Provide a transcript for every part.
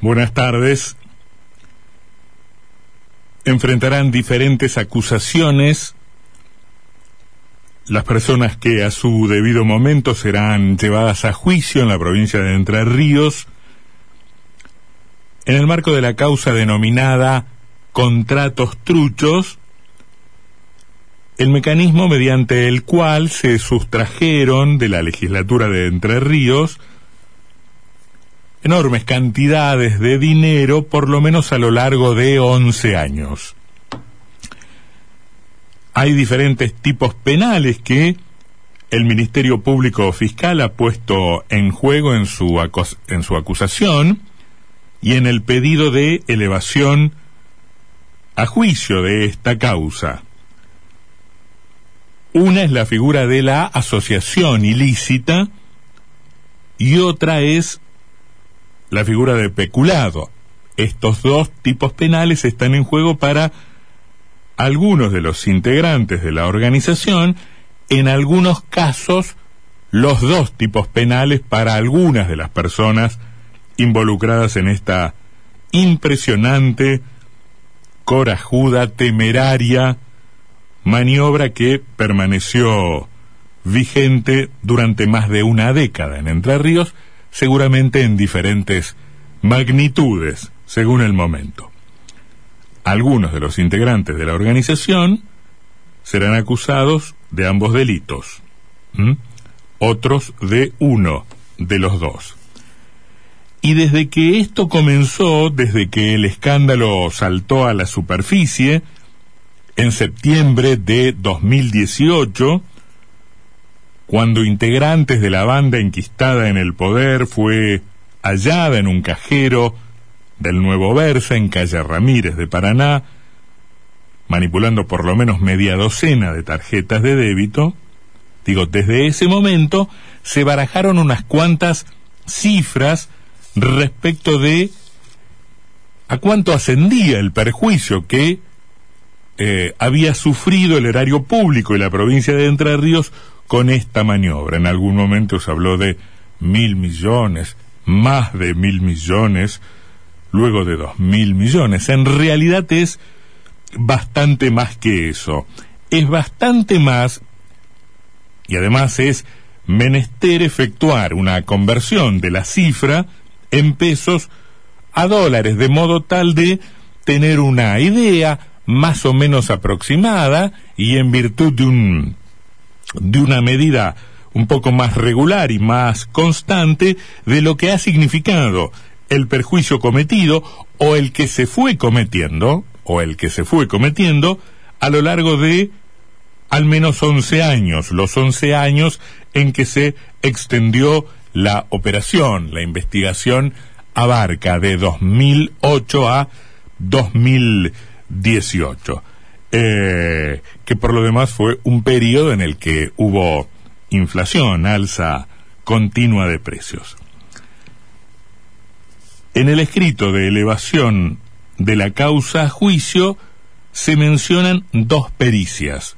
Buenas tardes. Enfrentarán diferentes acusaciones las personas que a su debido momento serán llevadas a juicio en la provincia de Entre Ríos en el marco de la causa denominada contratos truchos, el mecanismo mediante el cual se sustrajeron de la legislatura de Entre Ríos enormes cantidades de dinero, por lo menos a lo largo de 11 años. Hay diferentes tipos penales que el Ministerio Público Fiscal ha puesto en juego en su, en su acusación y en el pedido de elevación a juicio de esta causa. Una es la figura de la asociación ilícita y otra es la figura de peculado. Estos dos tipos penales están en juego para algunos de los integrantes de la organización, en algunos casos los dos tipos penales para algunas de las personas involucradas en esta impresionante, corajuda, temeraria maniobra que permaneció vigente durante más de una década en Entre Ríos seguramente en diferentes magnitudes, según el momento. Algunos de los integrantes de la organización serán acusados de ambos delitos, otros de uno de los dos. Y desde que esto comenzó, desde que el escándalo saltó a la superficie, en septiembre de 2018, cuando integrantes de la banda enquistada en el poder fue hallada en un cajero del Nuevo Versa en calle Ramírez de Paraná, manipulando por lo menos media docena de tarjetas de débito, digo, desde ese momento se barajaron unas cuantas cifras respecto de a cuánto ascendía el perjuicio que eh, había sufrido el erario público y la provincia de Entre Ríos con esta maniobra. En algún momento se habló de mil millones, más de mil millones, luego de dos mil millones. En realidad es bastante más que eso. Es bastante más y además es menester efectuar una conversión de la cifra en pesos a dólares, de modo tal de tener una idea más o menos aproximada y en virtud de un de una medida un poco más regular y más constante de lo que ha significado el perjuicio cometido o el que se fue cometiendo, o el que se fue cometiendo a lo largo de al menos 11 años, los 11 años en que se extendió la operación, la investigación abarca de 2008 a 2018 eh, que por lo demás fue un periodo en el que hubo inflación, alza continua de precios. En el escrito de elevación de la causa a juicio se mencionan dos pericias.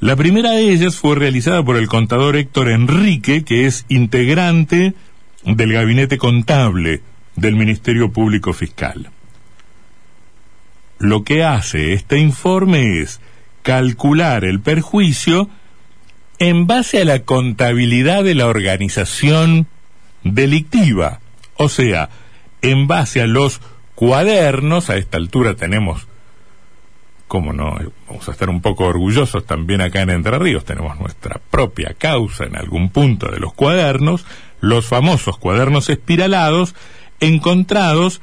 La primera de ellas fue realizada por el contador Héctor Enrique, que es integrante del gabinete contable del Ministerio Público Fiscal lo que hace este informe es calcular el perjuicio en base a la contabilidad de la organización delictiva, o sea, en base a los cuadernos, a esta altura tenemos, como no, vamos a estar un poco orgullosos también acá en Entre Ríos, tenemos nuestra propia causa en algún punto de los cuadernos, los famosos cuadernos espiralados, encontrados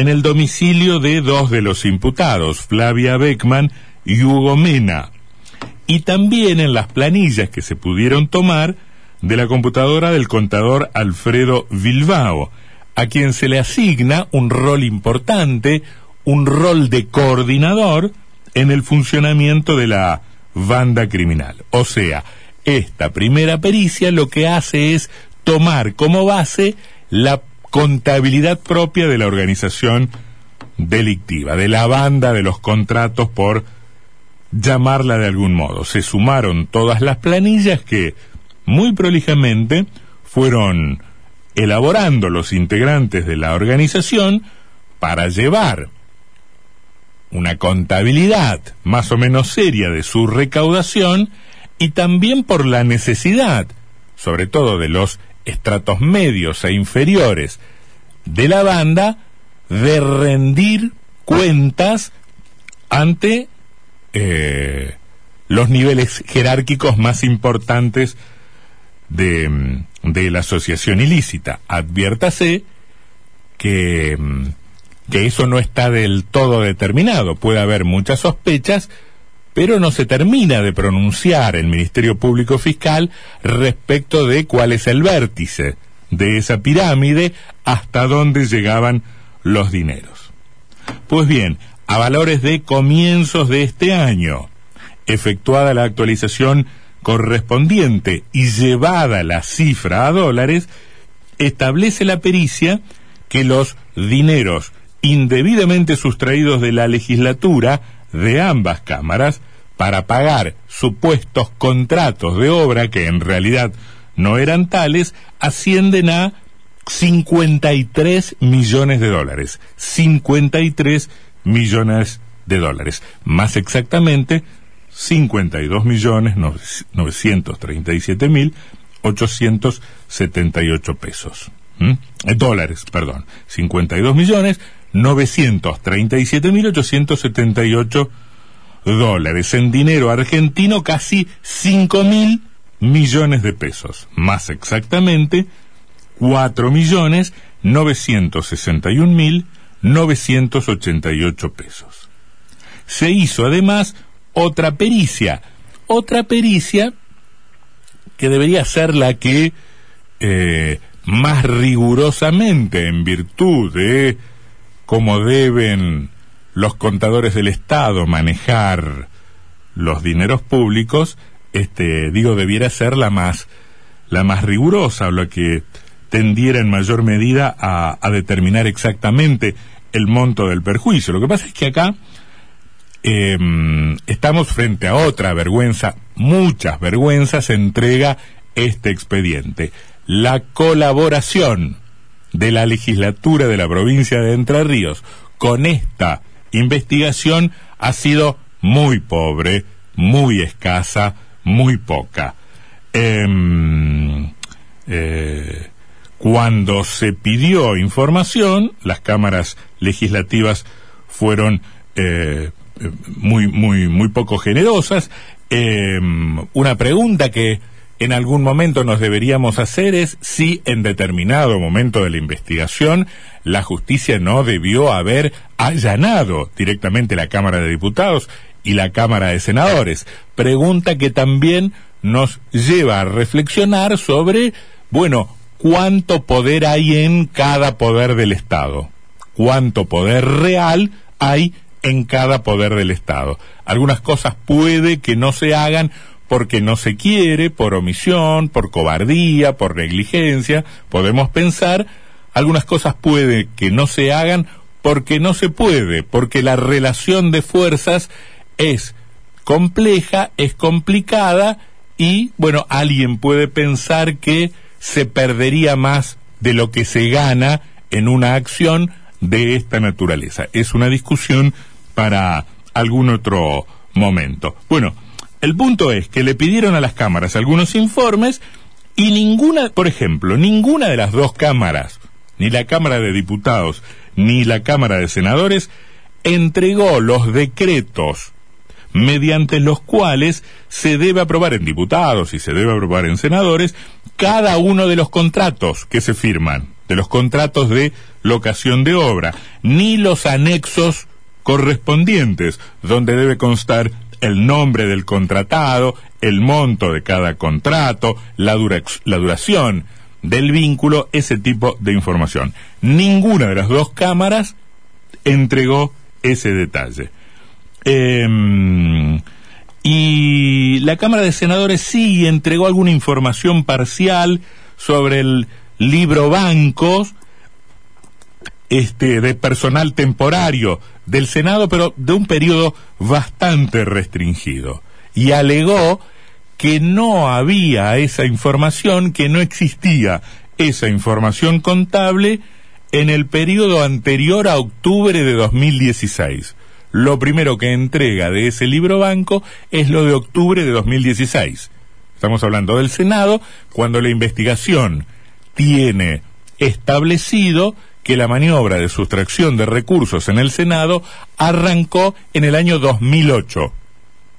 en el domicilio de dos de los imputados, Flavia Beckman y Hugo Mena, y también en las planillas que se pudieron tomar de la computadora del contador Alfredo Bilbao, a quien se le asigna un rol importante, un rol de coordinador en el funcionamiento de la banda criminal. O sea, esta primera pericia lo que hace es tomar como base la contabilidad propia de la organización delictiva, de la banda de los contratos por llamarla de algún modo. Se sumaron todas las planillas que muy prolijamente fueron elaborando los integrantes de la organización para llevar una contabilidad más o menos seria de su recaudación y también por la necesidad, sobre todo de los estratos medios e inferiores de la banda, de rendir cuentas ante eh, los niveles jerárquicos más importantes de, de la asociación ilícita. Adviértase que, que eso no está del todo determinado. Puede haber muchas sospechas, pero no se termina de pronunciar el Ministerio Público Fiscal respecto de cuál es el vértice de esa pirámide, hasta dónde llegaban los dineros. Pues bien, a valores de comienzos de este año, efectuada la actualización correspondiente y llevada la cifra a dólares, establece la pericia que los dineros indebidamente sustraídos de la legislatura de ambas cámaras para pagar supuestos contratos de obra que en realidad no eran tales, ascienden a 53 millones de dólares. 53 millones de dólares. Más exactamente, 52 millones 937 mil 878 pesos. ¿Mm? Eh, dólares, perdón. 52 millones 937 mil 878 dólares. En dinero argentino casi 5 mil millones de pesos. Más exactamente 4 millones 961 mil 988 pesos. Se hizo además otra pericia, otra pericia que debería ser la que eh, más rigurosamente, en virtud de cómo deben los contadores del Estado manejar los dineros públicos, este, digo, debiera ser la más, la más rigurosa, o la que tendiera en mayor medida a, determinar exactamente el monto del perjuicio. Lo que pasa es que acá eh, estamos frente a otra vergüenza, muchas vergüenzas, entrega este expediente. La colaboración de la legislatura de la provincia de Entre Ríos con esta investigación ha sido muy pobre, muy escasa, muy poca. Em, eh, cuando se pidió información, las cámaras legislativas fueron eh, muy, muy, muy poco generosas. Em, una pregunta que en algún momento nos deberíamos hacer es si en determinado momento de la investigación la justicia no debió haber allanado directamente la Cámara de Diputados y la Cámara de Senadores. Pregunta que también nos lleva a reflexionar sobre, bueno, cuánto poder hay en cada poder del Estado, cuánto poder real hay en cada poder del Estado. Algunas cosas puede que no se hagan porque no se quiere, por omisión, por cobardía, por negligencia, podemos pensar, algunas cosas puede que no se hagan porque no se puede, porque la relación de fuerzas es compleja, es complicada y, bueno, alguien puede pensar que se perdería más de lo que se gana en una acción de esta naturaleza. Es una discusión para algún otro momento. Bueno, el punto es que le pidieron a las cámaras algunos informes y ninguna, por ejemplo, ninguna de las dos cámaras, ni la Cámara de Diputados ni la Cámara de Senadores, entregó los decretos mediante los cuales se debe aprobar en diputados y se debe aprobar en senadores cada uno de los contratos que se firman, de los contratos de locación de obra, ni los anexos correspondientes, donde debe constar el nombre del contratado, el monto de cada contrato, la, duración del vínculo, ese tipo de información. Ninguna de las dos cámaras entregó ese detalle. Em, y la Cámara de Senadores sí entregó alguna información parcial sobre el libro bancos, este, de personal temporario del Senado, pero de un periodo bastante restringido. Y alegó que no había esa información, que no existía esa información contable en el periodo anterior a octubre de 2016. Lo primero que entrega de ese libro banco es lo de octubre de 2016. Estamos hablando del Senado, cuando la investigación tiene establecido que la maniobra de sustracción de recursos en el Senado arrancó en el año 2008.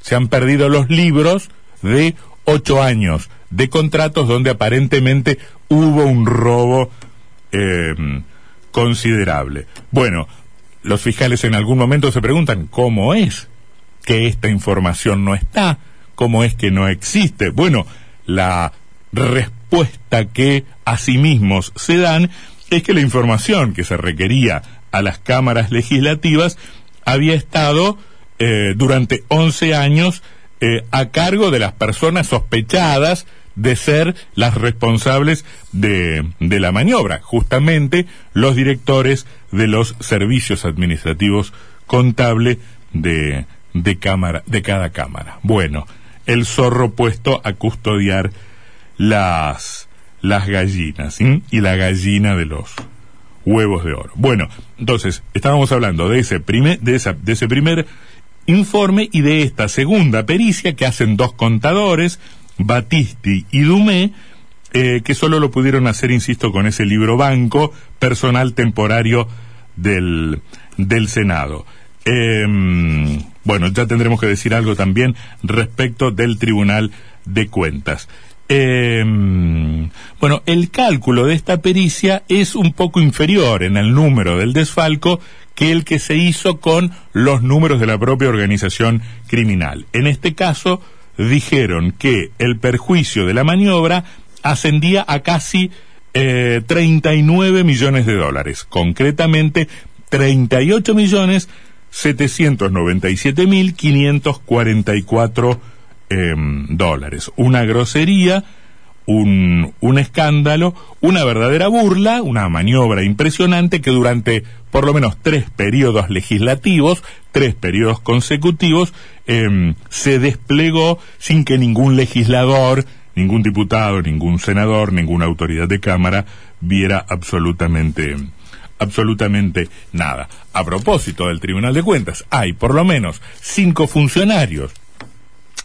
Se han perdido los libros de ocho años de contratos donde aparentemente hubo un robo eh, considerable. Bueno, los fiscales en algún momento se preguntan cómo es que esta información no está, cómo es que no existe. Bueno, la respuesta que a sí mismos se dan es que la información que se requería a las cámaras legislativas había estado eh, durante 11 años eh, a cargo de las personas sospechadas de ser las responsables de, de la maniobra, justamente los directores de los servicios administrativos contable de, de, cámara, de cada cámara. Bueno, el zorro puesto a custodiar las, las gallinas y la gallina de los huevos de oro. Bueno, entonces, estábamos hablando de ese primer, de, ese primer informe y de esta segunda pericia que hacen dos contadores, Batisti y Dumé, eh, que solo lo pudieron hacer, insisto, con ese libro banco personal temporario del, del Senado. Em, bueno, ya tendremos que decir algo también respecto del Tribunal de Cuentas. Em, bueno, el cálculo de esta pericia es un poco inferior en el número del desfalco que el que se hizo con los números de la propia organización criminal. En este caso, dijeron que el perjuicio de la maniobra ascendía a casi eh, 39 millones de dólares, concretamente 38 millones 797 mil 544 eh, dólares. Una grosería, un, un escándalo, una verdadera burla, una maniobra impresionante que durante por lo menos tres periodos legislativos, tres periodos consecutivos, eh, se desplegó sin que ningún legislador, ningún diputado, ningún senador, ninguna autoridad de Cámara viera absolutamente absolutamente nada. A propósito del Tribunal de Cuentas, hay por lo menos cinco funcionarios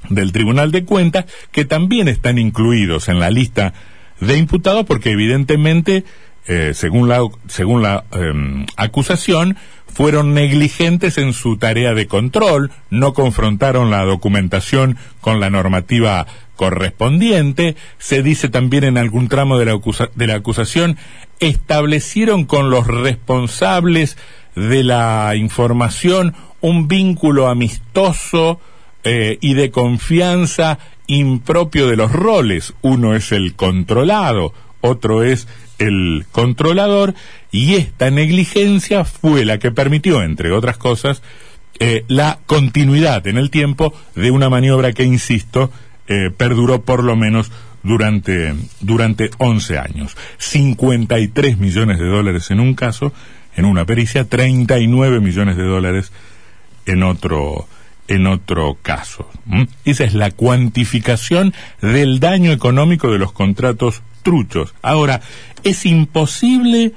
del Tribunal de Cuentas que también están incluidos en la lista de imputados porque evidentemente, eh, según la, según la em, acusación, fueron negligentes en su tarea de control, no confrontaron la documentación con la normativa correspondiente, se dice también en algún tramo de la, de la acusación, establecieron con los responsables de la información un vínculo amistoso eh, y de confianza impropio de los roles. Uno es el controlado, otro es el controlador, y esta negligencia fue la que permitió, entre otras cosas, eh, la continuidad en el tiempo de una maniobra que, insisto, eh, perduró por lo menos durante, durante 11 años. 53 millones de dólares en un caso, en una pericia, 39 millones de dólares en otro, en otro caso. Esa es la cuantificación del daño económico de los contratos truchos. Ahora, es imposible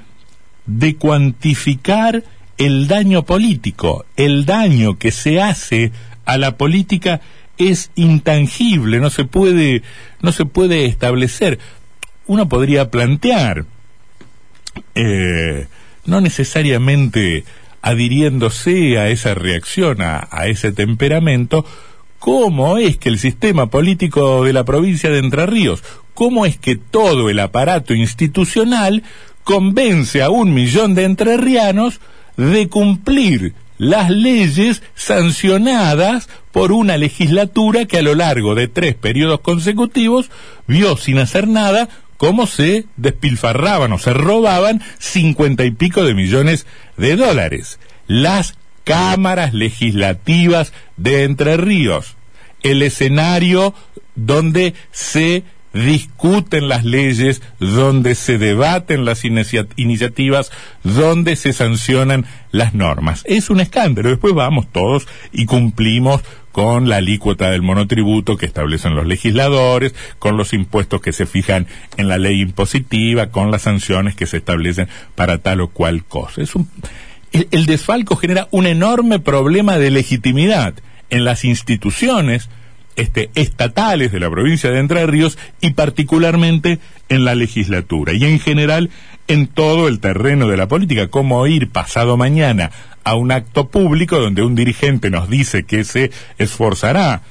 de cuantificar el daño político, el daño que se hace a la política es intangible, no se puede, no se puede establecer. Uno podría plantear, eh, no necesariamente adhiriéndose a esa reacción, a, ese temperamento, cómo es que el sistema político de la provincia de Entre Ríos, cómo es que todo el aparato institucional convence a un millón de entrerrianos de cumplir las leyes sancionadas por una legislatura que a lo largo de tres periodos consecutivos vio sin hacer nada cómo se despilfarraban o se robaban cincuenta y pico de millones de dólares. Las cámaras legislativas de Entre Ríos, el escenario donde se discuten las leyes, donde se debaten las iniciativas, donde se sancionan las normas. Es un escándalo. Después vamos todos y cumplimos con la alícuota del monotributo que establecen los legisladores, con los impuestos que se fijan en la ley impositiva, con las sanciones que se establecen para tal o cual cosa. Es un, el desfalco genera un enorme problema de legitimidad en las instituciones este, estatales de la provincia de Entre Ríos y particularmente en la legislatura y en general en todo el terreno de la política, como ir pasado mañana a un acto público donde un dirigente nos dice que se esforzará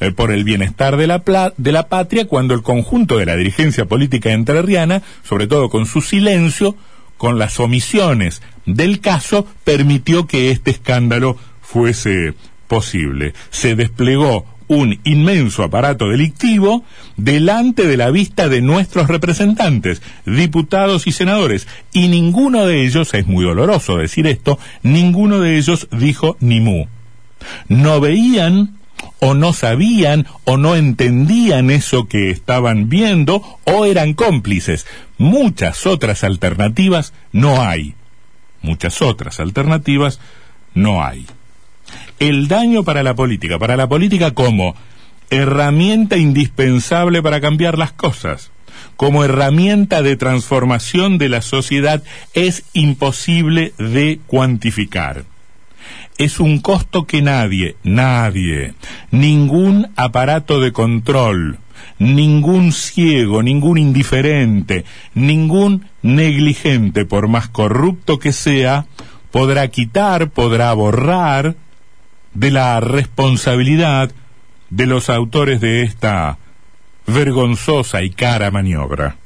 eh, por el bienestar de la, de la patria cuando el conjunto de la dirigencia política entrerriana, sobre todo con su silencio, con las omisiones del caso, permitió que este escándalo fuese posible. Se desplegó un inmenso aparato delictivo delante de la vista de nuestros representantes, diputados y senadores, y ninguno de ellos, es muy doloroso decir esto, ninguno de ellos dijo ni mu. No veían o no sabían o no entendían eso que estaban viendo o eran cómplices. Muchas otras alternativas no hay. Muchas otras alternativas no hay el daño para la política, para la política como herramienta indispensable para cambiar las cosas, como herramienta de transformación de la sociedad, es imposible de cuantificar. Es un costo que nadie, nadie, ningún aparato de control, ningún ciego, ningún indiferente, ningún negligente, por más corrupto que sea, podrá quitar, podrá borrar, de la responsabilidad de los autores de esta vergonzosa y cara maniobra.